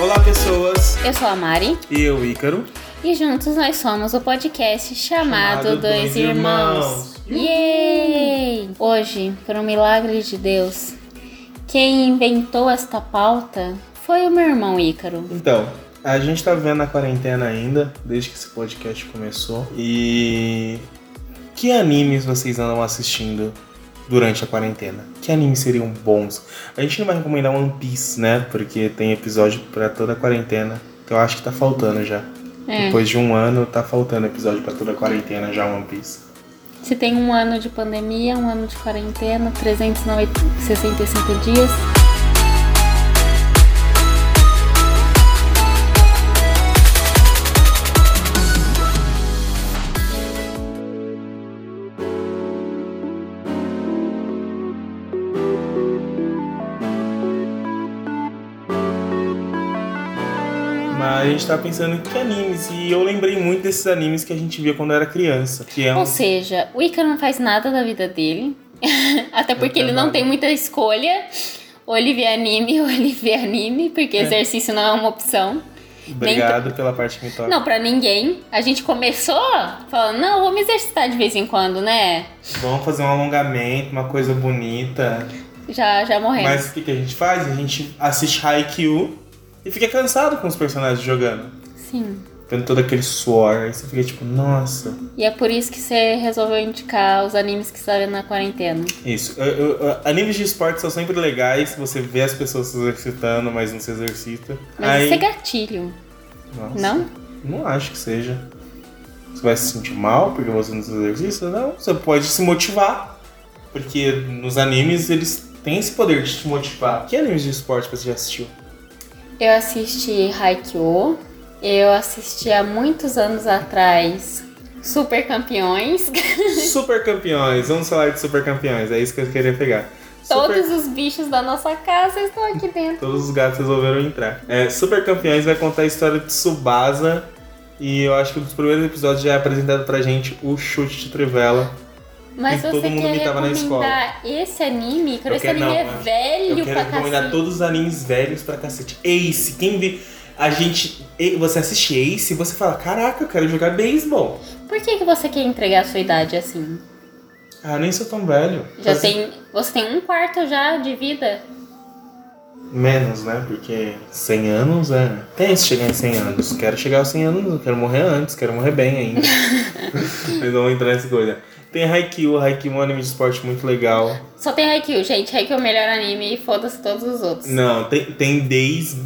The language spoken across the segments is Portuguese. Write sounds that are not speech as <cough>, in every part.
Olá, pessoas. Eu sou a Mari E eu, Ícaro. e juntos nós somos o podcast chamado, Chamado Dois Dois Irmãos. Irmãos. Yay! Hoje, por um milagre de Deus, quem inventou esta pauta foi o meu irmão Ícaro. Então, a gente tá vendo a quarentena ainda, desde que esse podcast começou. E. Que animes vocês andam assistindo durante a quarentena? Que animes seriam bons? A gente não vai recomendar One Piece, né? Porque tem episódio pra toda a quarentena. Que eu acho que tá faltando já. É, Depois de um ano, tá faltando episódio pra toda a quarentena já One Piece. se tem um ano de pandemia, um ano de quarentena, 365 dias. Gente tá pensando em que animes. E eu lembrei muito desses animes que a gente via quando era criança. Que é um Ou seja, o Ícaro não faz nada da vida dele. <laughs> Até porque ele não nada. tem muita escolha. Ou ele vê anime, <laughs> ou ele vê anime, porque É. exercício não é uma opção. Obrigado pela parte que me toca. Não, pra ninguém. A gente começou falando, não, vamos exercitar de vez em quando, né? Vamos fazer um alongamento, uma coisa bonita. Já, já morremos. Mas o que, que a gente faz? A gente assiste Haikyuu e fica cansado com os personagens jogando. Sim. Vendo todo aquele suor. Aí você fica tipo, nossa. E é por isso que você resolveu indicar os animes que você tá vendo na quarentena. Isso. Eu- eu- eu- animes de esporte são sempre legais. Você vê as pessoas se exercitando, mas não se exercita. Mas Aí... isso é gatilho, Nossa, não? Não acho que seja. Você vai se sentir mal porque você não se exercita? Não. Você pode se motivar. Porque nos animes eles têm esse poder de te motivar. Que animes de esporte você já assistiu? Eu assisti Haikyuu. Eu assisti há muitos anos atrás Super Campeões. <laughs> Super campeões. Vamos falar de super campeões. É isso que eu queria pegar. Super- Todos os bichos da nossa casa estão aqui dentro. Todos os gatos resolveram entrar. É, Super Campeões vai contar a história de Tsubasa. E eu acho que um dos primeiros episódios já é apresentado pra gente o chute de Trivela. Mas E todo você mundo quer imitava na recomendar esse anime? Cara, esse quero- anime não, é velho Eu quero pra recomendar cacete. todos os animes velhos pra cacete. Ace, quem vê. A gente. Você assiste Ace e você fala: Caraca, eu quero jogar beisebol. Por que, que você quer entregar a sua idade assim? Ah, nem sou tão velho. Já Faz- tem. Você tem um quarto já de vida? Menos, né? Porque 100 anos é. Pensa chegar em 100 anos. Quero chegar aos 100 anos, quero morrer antes, quero morrer bem ainda. <laughs> Mas vamos entrar nessa coisa. Tem Haikyuu, Haikyuu é um anime de esporte muito legal. Só tem Haikyuu, gente. Haikyuu é o melhor anime e foda-se todos os outros. Não, tem, tem Days,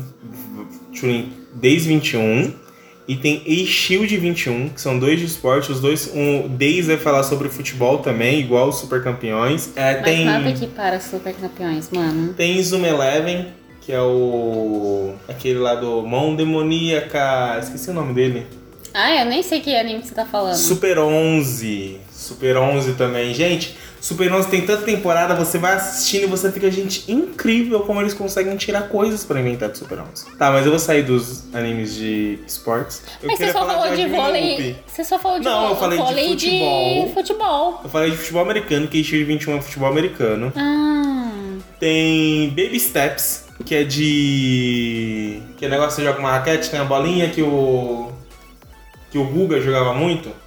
Days 21 e tem A-Shield 21, que são dois de esporte. Os dois, um, Days vai falar sobre futebol também, igual os Super Campeões. É, Mas tem, nada que para super campeões, mano. tem Zoom Eleven, que é o. aquele lá do Mão Demoníaca. Esqueci o nome dele. Ah, eu nem sei que anime que você tá falando. Super 11. Super 11 também. Gente, Super 11 tem tanta temporada, você vai assistindo e você fica, gente, incrível como eles conseguem tirar coisas pra inventar de Super 11. Tá, mas eu vou sair dos animes de esportes. Eu Mas você só falou de vôlei. Você só falou de Não, eu vôlei, falei de vôlei futebol. de futebol. Eu falei de futebol americano, que Shield 21 é futebol americano. Ah. Tem Baby Steps, que é de. Que é negócio que você joga com uma raquete, tem a bolinha que o. Que o Guga jogava muito.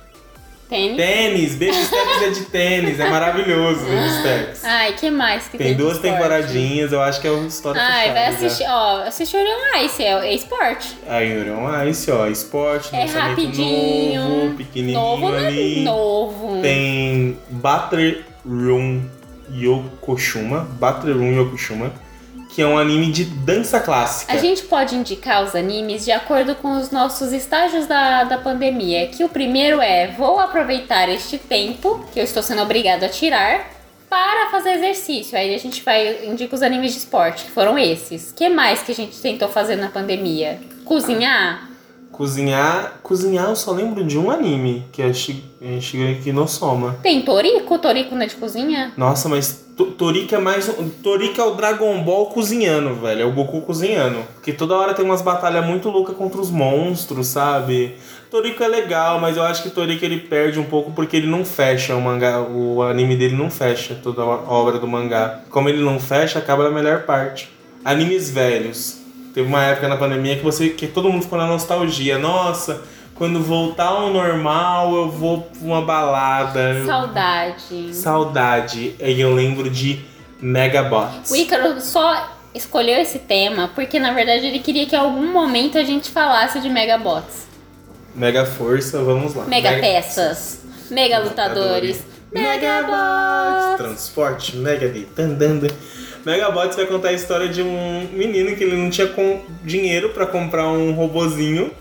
Tênis. Tênis, Baby Steps é de tênis, é <laughs> maravilhoso Baby Steps. Ai, que mais que tem? Tem duas esporte? temporadinhas, eu acho que é uma história Ai, vai fechada já. assistir, ó, assistir Orion Ice, é, é esporte. Aí, Orion Ice, ó, esporte, É rapidinho. novo, pequenininho Novo, né? ali. Novo. Tem Battle Room Yokoshuma, Battle Room Yokoshuma, que é um anime de dança clássica. A gente pode indicar os animes de acordo com os nossos estágios da, da pandemia. Que o primeiro é: vou aproveitar este tempo que eu estou sendo obrigado a tirar para fazer exercício. Aí a gente vai indica os animes de esporte, que foram esses. que mais que a gente tentou fazer na pandemia? Cozinhar? Cozinhar, cozinhar eu só lembro de um anime, que é é Shigeki no Soma. Tem Torico? Torico não é de cozinha? Nossa, mas To- Toriko é mais um. Toriko é o Dragon Ball cozinhando, velho. É o Goku cozinhando. Porque toda hora tem umas batalhas muito loucas contra os monstros, sabe? Toriko é legal, mas eu acho que Toriko ele perde um pouco porque ele não fecha o mangá. O anime dele não fecha toda a obra do mangá. Como ele não fecha, acaba na melhor parte. Animes velhos. Teve uma época na pandemia que você que todo mundo ficou na nostalgia. Nossa, quando voltar ao normal, eu vou pra uma balada. Saudade. Saudade. E eu lembro de Megabots. O Ícaro só escolheu esse tema porque, na verdade, ele queria que em algum momento a gente falasse de Megabots. Mega Força, vamos lá. Mega peças. Mega lutadores. Megabots. Transporte, Mega de. Megabots vai contar a história de um menino que ele não tinha dinheiro pra comprar um robozinho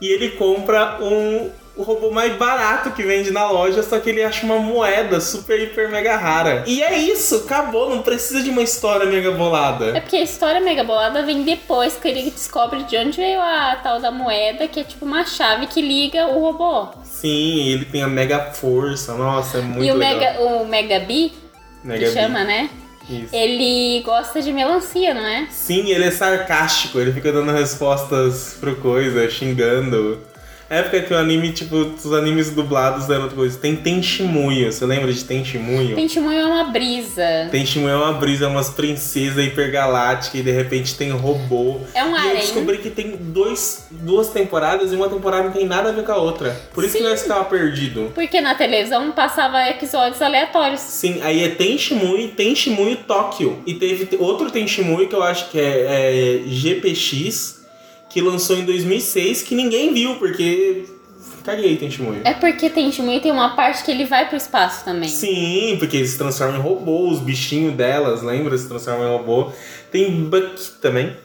e ele compra um o robô mais barato que vende na loja, só que ele acha uma moeda super, hiper, mega rara. E é isso, acabou, não precisa de uma história mega É bolada. porque a história mega bolada vem depois que ele descobre de onde veio a tal da moeda, que é tipo uma chave que liga o robô. Sim, ele tem a mega força, nossa, é muito e o legal. Mega, o Mega Bee, Mega que Bee. chama, né? Isso. Ele gosta de melancia, não é? Sim, ele é sarcástico, ele fica dando respostas pro coisa, xingando. Época que o anime, tipo, os animes dublados eram outra coisa. Tem Tenshimuyo, você lembra de Tenshimuyo? Testemunho é uma brisa. Tenshimuyo é uma brisa, umas princesas hipergalácticas e de repente tem robô. É um e eu descobri que tem dois, duas temporadas e uma temporada não tem nada a ver com a outra. Por isso que Sim. nós ficava perdido. Porque na televisão passava episódios aleatórios. Sim, aí é Tenshimuyo e Tenshimuyo Tóquio. E teve te- outro Tenshimuyo que eu acho que é, é GPX, que lançou em 2006, que ninguém viu, porque... Caguei Tenshimuyo. É porque Testemunho tem uma parte que ele vai pro espaço também. Sim, porque eles se transformam em robô, os bichinhos delas, lembra? Se transformam em robô. Tem Buck também,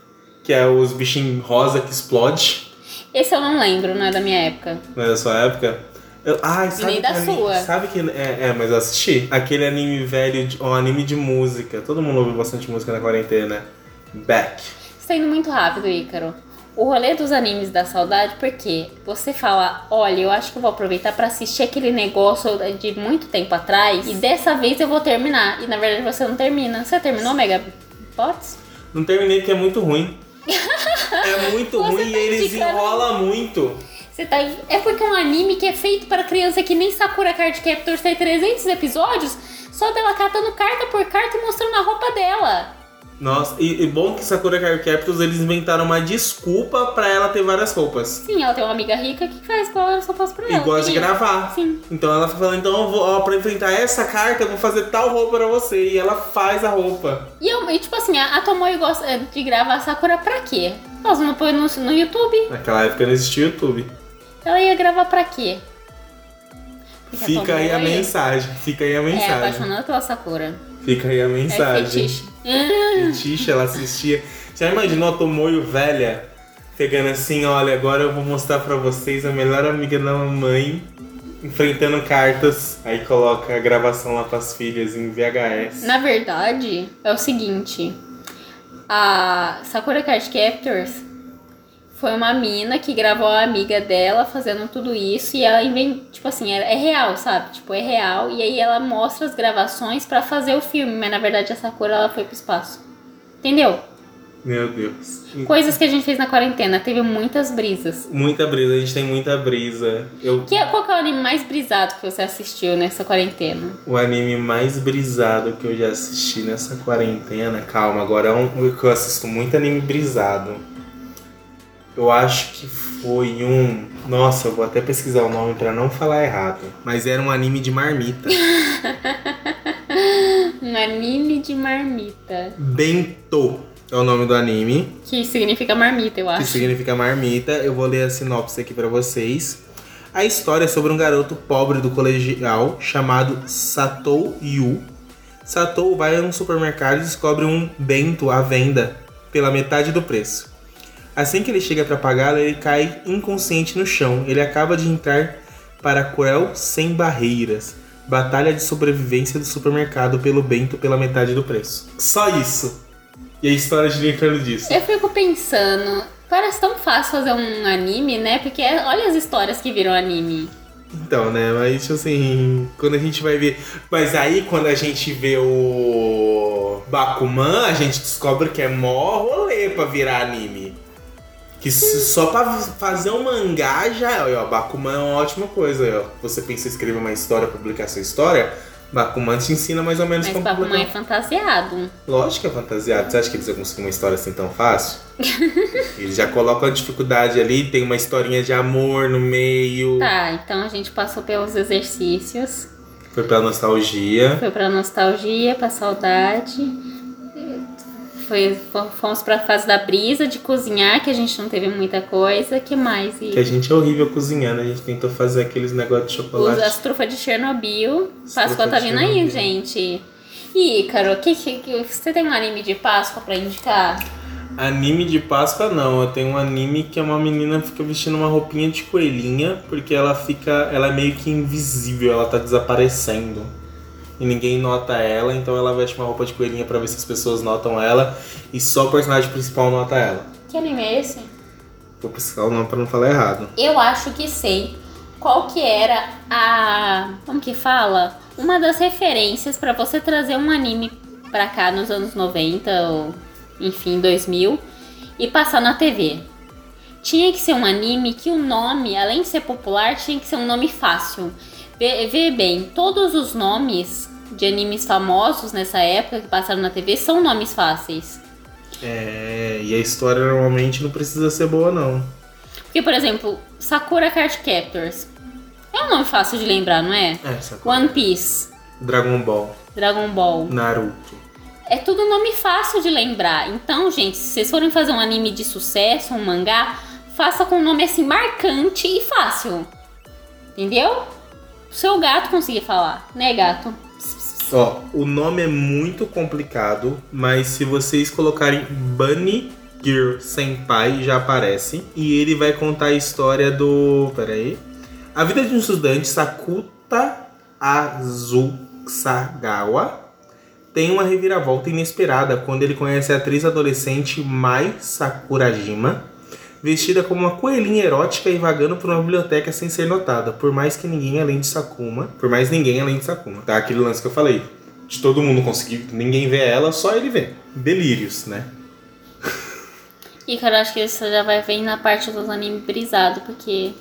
que é os bichinhos rosa que explode, Esse eu não lembro, não é da minha época. não é da sua época? Eu, ai, sabe nem da anime- sua. Sabe que. É, é, mas eu assisti. Aquele anime velho, de- um anime de música. Todo mundo ouviu bastante música na quarentena. Back. Você tá indo muito rápido, Ícaro. O rolê dos animes da saudade, porque você fala, olha, eu acho que eu vou aproveitar pra assistir aquele negócio de muito tempo atrás e dessa vez eu vou terminar. E na verdade você não termina. Você terminou Mega Bots? Não terminei porque é muito ruim. <laughs> é muito Você ruim tá e eles enrolam muito. Você tá... É porque um anime que é feito para criança que nem Sakura Card Captors tem 300 episódios, só dela catando carta por carta e mostrando a roupa dela. Nossa, e, e bom que Sakura Card Captors eles inventaram uma desculpa pra ela ter várias roupas. Sim, ela tem uma amiga rica que faz várias roupas pra E ela. gosta de E- gravar. Sim. Então ela falou, então eu vou, ó, pra enfrentar essa carta, eu vou fazer tal roupa pra você. E ela faz a roupa. E, eu, e, tipo assim, a, a Tomoe gosta é, de gravar Sakura pra quê? Ela não põe no, no YouTube. Naquela época não existia YouTube. Ela ia gravar pra quê? Porque Fica aí a mensagem. Fica aí a É mensagem. apaixonada pela Sakura. Fica aí a É mensagem. fetiche. <laughs> Fetiche, ela assistia. Já imaginou a Tomoyo velha? Pegando assim, olha, agora eu vou mostrar pra vocês a melhor amiga da mamãe enfrentando cartas. Aí coloca a gravação lá pras filhas em VHS. Na verdade, é o seguinte. A Sakura Card Captors foi uma mina que gravou a amiga dela fazendo tudo isso e ela inventou, tipo assim, é, é real, sabe? Tipo, é real. E aí ela mostra as gravações pra fazer o filme, mas na verdade a Sakura ela foi pro espaço. Entendeu? Meu Deus. Coisas que a gente fez na quarentena, teve muitas brisas. Muita brisa, a gente tem muita brisa. Eu, Que, qual que é o anime mais brisado que você assistiu nessa quarentena? o anime mais brisado que eu já assisti nessa quarentena. Calma, agora é um que eu assisto muito anime brisado. Eu acho que foi um. Nossa, eu vou até pesquisar o nome pra não falar errado. Mas era um anime de marmita. <laughs> Um anime de marmita. Bento é o nome do anime, Que significa marmita, eu que acho. significa marmita. Eu vou ler a sinopse aqui pra vocês. A história é sobre um garoto pobre do colegial chamado Satou Yu. Satou vai a um supermercado e descobre um bento à venda pela metade do preço. Assim que ele chega para pagá-lo, ele cai inconsciente no chão. Ele acaba de entrar para a Cruel Sem Barreiras, batalha de sobrevivência do supermercado pelo bento pela metade do preço. Só isso. E a história em torno disso. Eu fico pensando, parece tão fácil fazer um anime, né? Porque é- olha as histórias que viram anime. Então, né? Mas, tipo assim, quando a gente vai ver. Mas aí, quando a gente vê o Bakuman, a gente descobre que é mó rolê pra virar anime. Que só pra fazer um mangá já. Ó, Bakuman é uma ótima coisa. Ó. Você pensa em escrever uma história, publicar sua história. Bakuman te ensina mais ou menos Mas como Bakuman é fantasiado. Lógico que é fantasiado. Você acha que eles iam conseguir uma história assim tão fácil? <laughs> eles já colocam a dificuldade ali, tem uma historinha de amor no meio. Tá, então a gente passou pelos exercícios. Foi pela nostalgia. Foi pra nostalgia, pra saudade. Foi, fomos pra fase da brisa, de cozinhar, que a gente não teve muita coisa. que mais? E Que a gente é horrível cozinhando. A gente tentou fazer aqueles negócios de chocolate. As trufas de Chernobyl. Páscoa tá vindo aí, gente. E, Ícaro, que, que, que- você tem um anime de Páscoa pra indicar? Anime de Páscoa não, eu tenho um anime que é uma menina que fica vestindo uma roupinha de coelhinha, porque ela fica. Ela é meio que invisível, ela tá desaparecendo. E ninguém nota ela, então ela veste uma roupa de coelhinha pra ver se as pessoas notam ela. E só o personagem principal nota ela. Que anime é esse? Vou pesquisar o nome pra não falar errado. Eu acho que sei qual que era a. Como que fala? Uma das referências pra você trazer um anime pra cá nos anos 90 ou enfim, 2000 e passar na TV. Tinha que ser um anime que o nome, além de ser popular, tinha que ser um nome fácil. Vê, vê bem, todos os nomes de animes famosos nessa época que passaram na TV são nomes fáceis. É, e a história normalmente não precisa ser boa, não. Porque, por exemplo, Sakura Card Captors. É um nome fácil de lembrar, não é? É, sacou? One Piece, Dragon Ball, Dragon Ball. Naruto. É tudo nome fácil de lembrar. Então, gente, se vocês forem fazer um anime de sucesso, um mangá, faça com um nome assim marcante e fácil. Entendeu? Seu gato conseguir falar, né, gato? Ó, o nome é muito complicado, mas se vocês colocarem Bunny Girl Senpai já aparece. E ele vai contar a história do. Peraí. A vida de um estudante, Sakuta Azusagawa, tem uma reviravolta inesperada quando ele conhece a atriz adolescente Mai Sakurajima, vestida como uma coelhinha erótica e vagando por uma biblioteca sem ser notada, por mais que ninguém além de Sakuma, por mais ninguém além de Sakuma. Tá aquele lance que eu falei, de todo mundo conseguir, ninguém vê ela, só ele vê. Delírios, né? <laughs> E cara, acho que isso já vai vir na parte dos animes brisados, porque.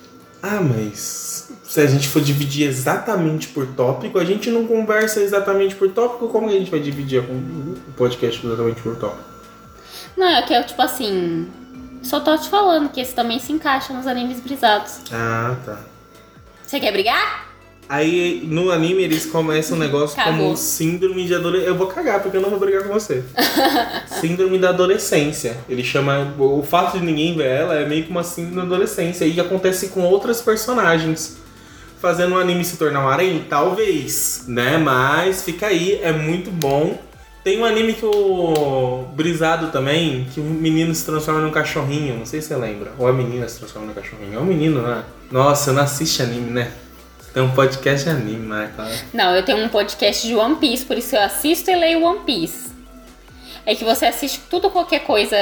Ah, mas se a gente for dividir exatamente por tópico, a gente não conversa exatamente por tópico, como que a gente vai dividir o podcast exatamente por tópico? Não, é que é tipo assim. Só tô te falando que esse também se encaixa nos animes brisados. Ah, tá. Você quer brigar? Aí no anime eles começam um negócio Cagou. como síndrome de adolescência. Eu vou cagar porque eu não vou brigar com você. <laughs> síndrome da adolescência. Ele chama. O fato de ninguém ver ela é meio que uma síndrome da adolescência. E acontece com outras personagens. Fazendo o anime se tornar um harém? Talvez, né? Mas fica aí, é muito bom. Tem um anime que o Brisado também, que o menino se transforma num cachorrinho, não sei se você lembra. Ou a menina se transforma num cachorrinho. É um menino, né? Nossa, eu não assiste anime, né? Tem um podcast de anime, né, cara? Não, eu tenho um podcast de One Piece, por isso eu assisto e leio One Piece. É que você assiste tudo, qualquer coisa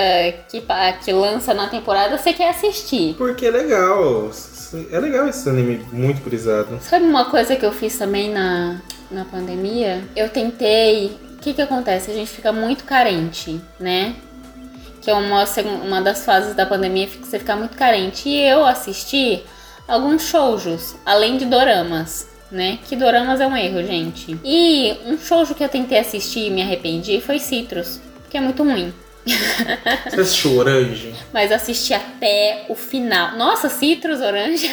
que, que lança na temporada, você quer assistir. Porque é legal. É legal esse anime muito brisado. Sabe uma coisa que eu fiz também na, na pandemia? Eu tentei. O que que acontece? A gente fica muito carente, né? Que é uma, uma das fases da pandemia que você fica muito carente. E eu assisti alguns shoujos, além de doramas, né? Que doramas é um erro, gente. E um shoujo que eu tentei assistir e me arrependi foi Citrus, que é muito ruim. Você assistiu Orange? <laughs> Mas assisti até o final. Nossa, Citrus, Orange.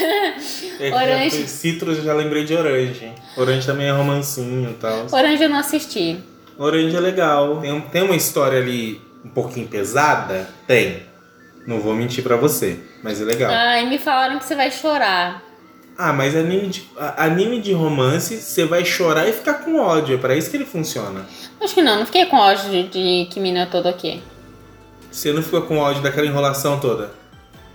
É Orange. já Citrus, eu já lembrei de Orange. Orange também é romancinho e tal. Orange eu não assisti. Orange é legal. Tem, tem uma história ali um pouquinho pesada? Tem. Não vou mentir pra você, mas é legal. Ai, me falaram que você vai chorar. Ah, mas anime de, anime de romance, você vai chorar e ficar com ódio. É pra isso que ele funciona. Acho que não, não fiquei com ódio de, de Kimi no todo aqui. Você não ficou com ódio daquela enrolação toda?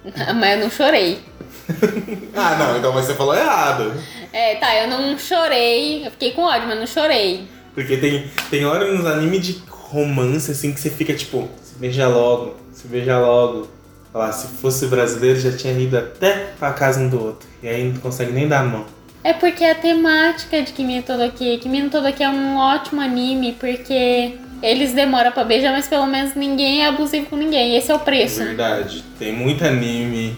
<laughs> Mas eu não chorei. <laughs> Ah, não, então você falou errado. É, tá, eu não chorei. Eu fiquei com ódio, mas não chorei. Porque tem, tem hora nos animes de romance, assim, que você fica tipo, se beija logo, se beija logo. Olha lá, se fosse brasileiro já tinha ido até pra casa um do outro. E aí não consegue nem dar a mão. É porque a temática de Kimi no Todoki. Kimi no Todoki é um ótimo anime porque eles demoram pra beijar, mas pelo menos ninguém é abusivo com ninguém. Esse é o preço. Verdade. Tem muito anime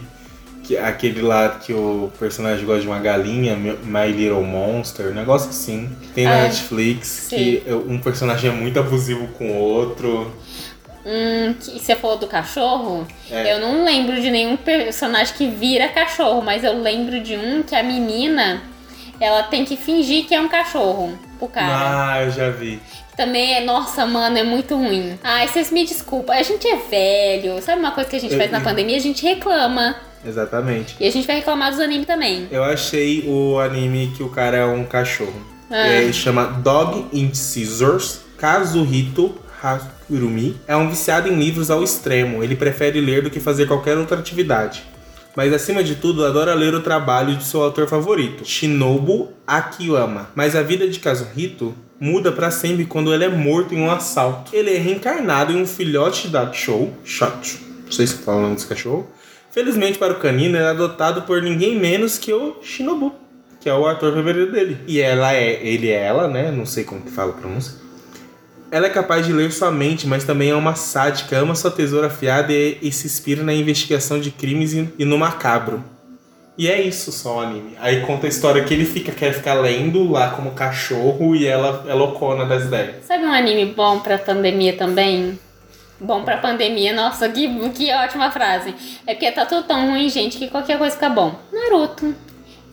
Que, aquele lá que o personagem gosta de uma galinha, My Little Monster, um negócio assim. Tem na Ah, Netflix, sim. que um personagem é muito abusivo com o outro. Hum, que você falou do cachorro? É. Eu não lembro de nenhum personagem que vira cachorro, mas eu lembro de um que a menina ela tem que fingir que é um cachorro pro cara. Ah, eu já vi. Também é, nossa, mano, é muito ruim. Ai, vocês me desculpam, a gente é velho. Sabe uma coisa que a gente Eu- faz na pandemia? A gente reclama. Exatamente. E a gente vai reclamar dos animes também. Eu achei o anime que o cara é um cachorro. Ah. É, chama Dog in Scissors, Kazuhito Hakurumi. É um viciado em livros ao extremo. Ele prefere ler do que fazer qualquer outra atividade. Mas acima de tudo, adora ler o trabalho de seu autor favorito, Shinobu Akiyama. Mas a vida de Kazuhito muda pra sempre quando ele é morto em um assalto. Ele é reencarnado em um filhote da Show, Shot, não sei se fala o nome desse cachorro. Felizmente para o canino, é adotado por ninguém menos que o Shinobu, que é o ator favorito dele. E ela é, ele é ela, né? Não sei como que fala a pronúncia. Ela é capaz de ler sua mente, mas também é uma sádica, ama sua tesoura afiada e, e se inspira na investigação de crimes e, e no macabro. E é isso só o anime. Aí conta a história que ele fica, quer ficar lendo lá como cachorro e ela é loucona das ideias. Sabe um anime bom pra pandemia também? Bom pra pandemia, nossa, que, que ótima frase. É porque tá tudo tão ruim, gente, que qualquer coisa fica bom. Naruto.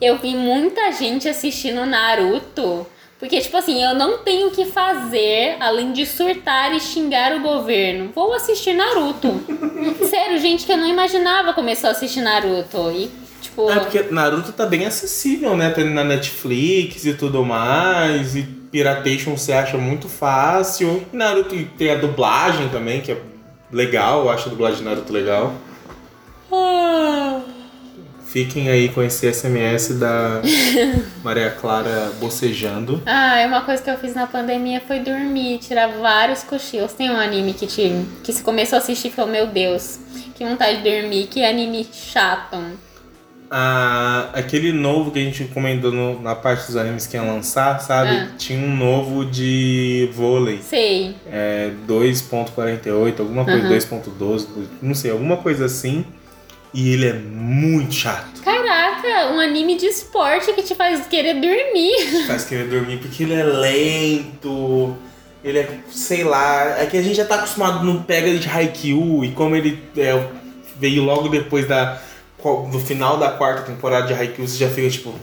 Eu vi muita gente assistindo Naruto. Porque, tipo assim, eu não tenho o que fazer além de surtar e xingar o governo. Vou assistir Naruto. <laughs> Sério, gente que eu não imaginava começou a assistir Naruto. E, tipo. É porque Naruto tá bem acessível, né? Tem na Netflix e tudo mais. E Piratation você acha muito fácil. E Naruto tem a dublagem também, que é legal. Eu acho a dublagem de Naruto legal. Ah. Fiquem aí com esse SMS da <laughs> Maria Clara bocejando. Ah, uma coisa que eu fiz na pandemia foi dormir, tirar vários cochilos. Tem um anime que te, que se começou a assistir e falou, meu Deus, que vontade de dormir, que anime chato. Ah, aquele novo que a gente comentou no- na parte dos animes que ia lançar, sabe? Ah. Tinha um novo de vôlei. Sei. É 2.48, alguma coisa, Aham. 2.12, não sei, alguma coisa assim. E ele é muito chato. Caraca, um anime de esporte que te faz querer dormir. <laughs> Faz querer dormir porque ele é lento. Ele é, sei lá, é que a gente já tá acostumado no pega de Haikyuu e como ele é, veio logo depois da do final da quarta temporada de Haikyuu, você já fica tipo,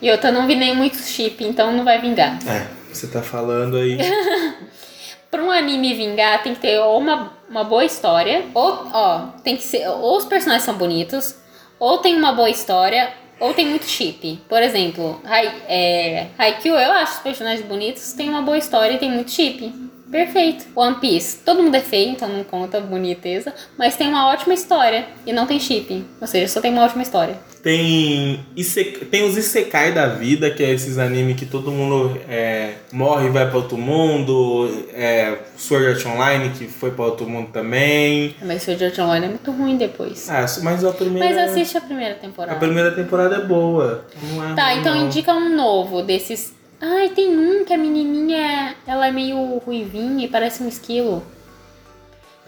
E eu não vi nem muito chip, então não vai vingar. é, você tá falando aí. <laughs> Pra um anime vingar, tem que ter ou uma, uma boa história, ou, ó, tem que ser, ou os personagens são bonitos, ou tem uma boa história, ou tem muito chip. Por exemplo, Hai, é, Haikyuu, eu acho os personagens bonitos, tem uma boa história e tem muito chip. Perfeito. One Piece, todo mundo é feio, então não conta boniteza, mas tem uma ótima história e não tem chip. Ou seja, só tem uma ótima história. Tem, isek- tem os Isekai da vida, que é esses animes que todo mundo é, morre e vai pra outro mundo. É, Sword Art Online, que foi pra outro mundo também. Mas Sword Art Online é muito ruim depois. Ah, mas a primeira, Mas assiste a primeira a temporada. primeira temporada é boa. É Tá, então não. indica um novo desses. Ai, tem um que a menininha, ela é meio ruivinha e parece um esquilo.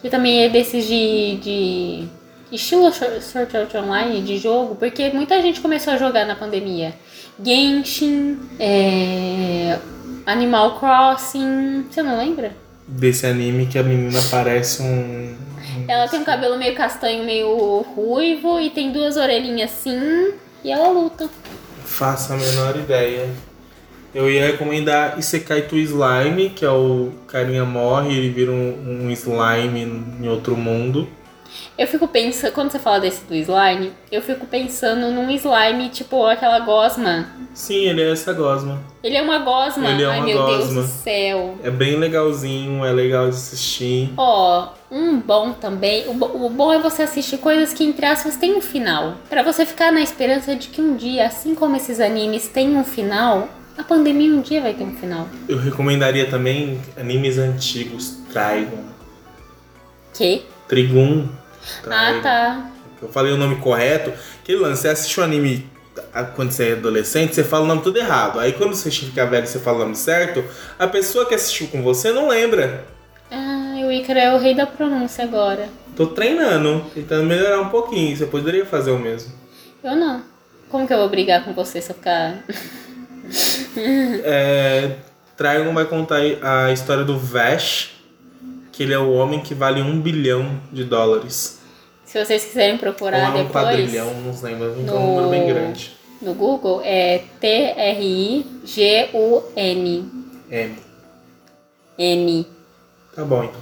Que também é desses de. de estilo Shor- Sword Art Online, de jogo, porque muita gente começou a jogar na pandemia. Genshin, é, Animal Crossing. Você não lembra? Desse anime que a menina parece um. Ela tem um cabelo meio castanho, meio ruivo e tem duas orelhinhas assim. E ela luta. Faço a menor ideia. Eu ia recomendar Isekai to Slime, que é o carinha morre, ele vira um, um slime em outro mundo. Eu fico pensando, quando você fala desse do slime, eu fico pensando num slime tipo aquela gosma. Sim, ele é essa gosma. Ele é uma gosma. Ele é Ai uma meu Deus gosma. do céu. É bem legalzinho, é legal de assistir. Ó, um bom também. O, bo- o bom é você assistir coisas que, entre aspas, tem um final. Pra você ficar na esperança de que um dia, assim como esses animes têm um final, a pandemia um dia vai ter um final. Eu recomendaria também animes antigos, Trigon. Que? Trigun. Ah, tá. Eu falei o nome correto. Que lance, você assiste um anime quando você é adolescente, você fala o nome tudo errado. Aí quando você fica velho e você fala o nome certo, a pessoa que assistiu com você não lembra. Ah, eu ia Ícaro é o rei da pronúncia agora. Tô treinando, tentando melhorar um pouquinho. Você poderia fazer o mesmo. Eu não. Como que eu vou brigar com você se eu ficar. É, Trigon vai contar a história do Vash, que ele é o homem que vale um bilhão de dólares. Se vocês quiserem Ou procurar é um depois. quadrilhão, não lembro. Então é um no- número bem grande. No Google é T-R-I-G-U-N. M. N. Tá bom, então.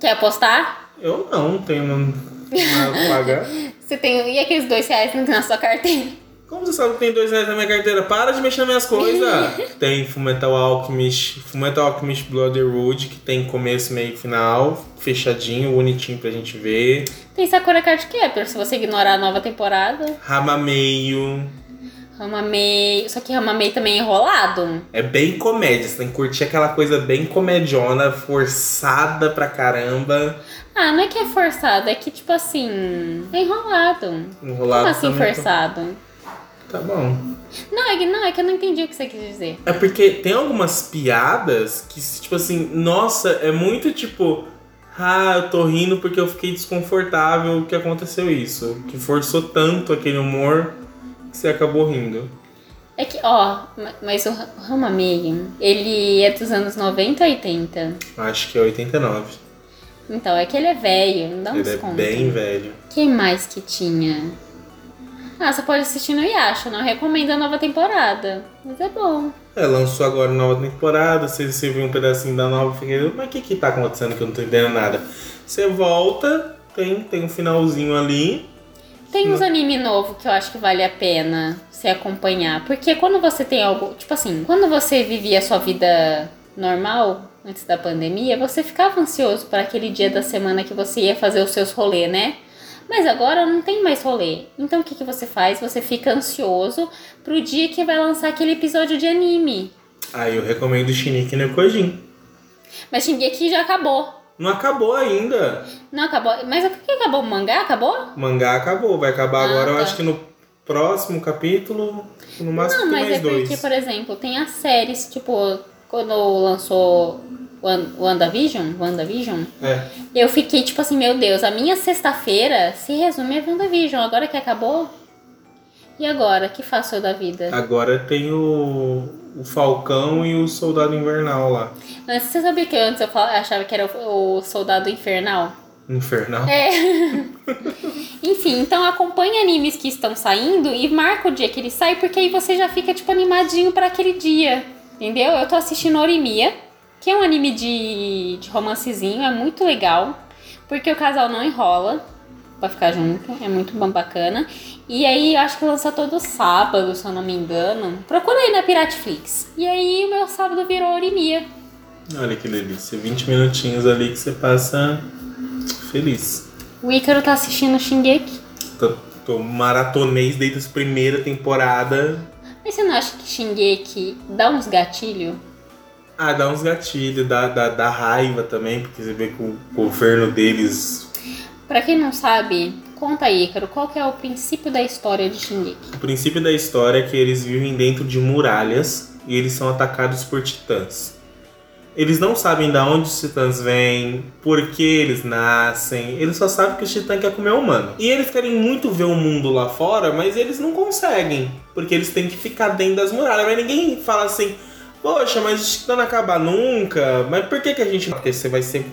Quer apostar? Eu não tenho nada pra pagar. <laughs> Você tem. E aqueles dois reais que não tem na sua carteira? Como você sabe que tem dois reais na minha carteira? Para de mexer nas minhas coisas! <laughs> tem Fullmetal Alchemist, Fullmetal Alchemist Brotherhood, que tem começo, meio e final, fechadinho, bonitinho pra gente ver. Tem Sakura Card Captor, se você ignorar a nova temporada. Ramameio. Ramamei. Só que Ramamei também é enrolado. É bem comédia, você tem que curtir aquela coisa bem comediona, forçada pra caramba. Ah, não é que é forçado, é que tipo assim. É enrolado. Enrolado Como assim também. forçado? Tá bom. Não é, que, não, é que eu não entendi o que você quis dizer. É porque tem algumas piadas que, tipo assim, nossa, é muito tipo. Ah, eu tô rindo porque eu fiquei desconfortável que aconteceu isso. Que forçou tanto aquele humor que você acabou rindo. É que, ó, ma- mas o Ramamei, ele é dos anos 90 ou 80. Acho que é 89. Então, é que ele é velho, não dá Ele uns é contos. bem velho. Quem mais que tinha? Ah, você pode assistir no Yasha, não recomendo a nova temporada. Mas é bom. É, lançou agora a nova temporada, você, você viu um pedacinho da nova, fiquei, mas o que que tá acontecendo que eu não tô entendendo nada? Você volta, tem, tem um finalzinho ali. Tem uns anime novo que eu acho que vale a pena você acompanhar. Porque quando você tem algo. Tipo assim, quando você vivia a sua vida normal, antes da pandemia, você ficava ansioso para aquele dia da semana que você ia fazer os seus rolês, né? Mas agora não tem mais rolê. Então o que, que você faz? Você fica ansioso pro dia que vai lançar aquele episódio de anime. Aí eu recomendo Shiniki no Kojin. Mas Shingeki já acabou. Não acabou ainda. Não acabou. Mas o que acabou? O mangá acabou? O mangá acabou, vai acabar Ah, agora, eu tá. acho que no próximo capítulo, no máximo Não, mas mais é dois. porque, por exemplo, tem as séries, tipo, quando lançou WandaVision, WandaVision, É, eu fiquei tipo assim, meu Deus, a minha sexta-feira se resume a WandaVision, agora que acabou? E agora, que faço eu da vida? agora tem o, o Falcão e o Soldado Invernal lá. Antes, você sabia que antes eu achava que era o, o Soldado Infernal? Infernal. É. <laughs> Enfim, então acompanhe animes que estão saindo e marca o dia que ele sai, porque aí você já fica, tipo, animadinho pra aquele dia. Entendeu? Eu tô assistindo Orimiya, que é um anime de, de romancezinho, é muito legal, porque o casal não enrola pra ficar junto, é muito bom, bacana. E aí, eu acho que lança todo sábado, se eu não me engano. Procura aí na Pirateflix. E aí, o meu sábado virou Orimiya. Olha que delícia, 20 minutinhos ali que você passa feliz. O Ícaro tá assistindo Shingeki. Tô, tô maratonês desde a primeira temporada. Mas você não acha que Shingeki dá uns gatilhos? Ah, dá uns gatilhos, dá, dá, dá raiva também, porque você vê que o governo deles. Pra quem não sabe, conta aí, Ícaro, qual que é o princípio da história de Shingeki? O princípio da história é que eles vivem dentro de muralhas e eles são atacados por titãs. Eles não sabem de onde os titãs vêm, por que eles nascem, eles só sabem que os titãs querem comer humano. E eles querem muito ver o mundo lá fora, mas eles não conseguem, porque eles têm que ficar dentro das muralhas. Mas ninguém fala assim, poxa, mas os titãs não acabam nunca, mas por que, que a gente? Porque você vai ser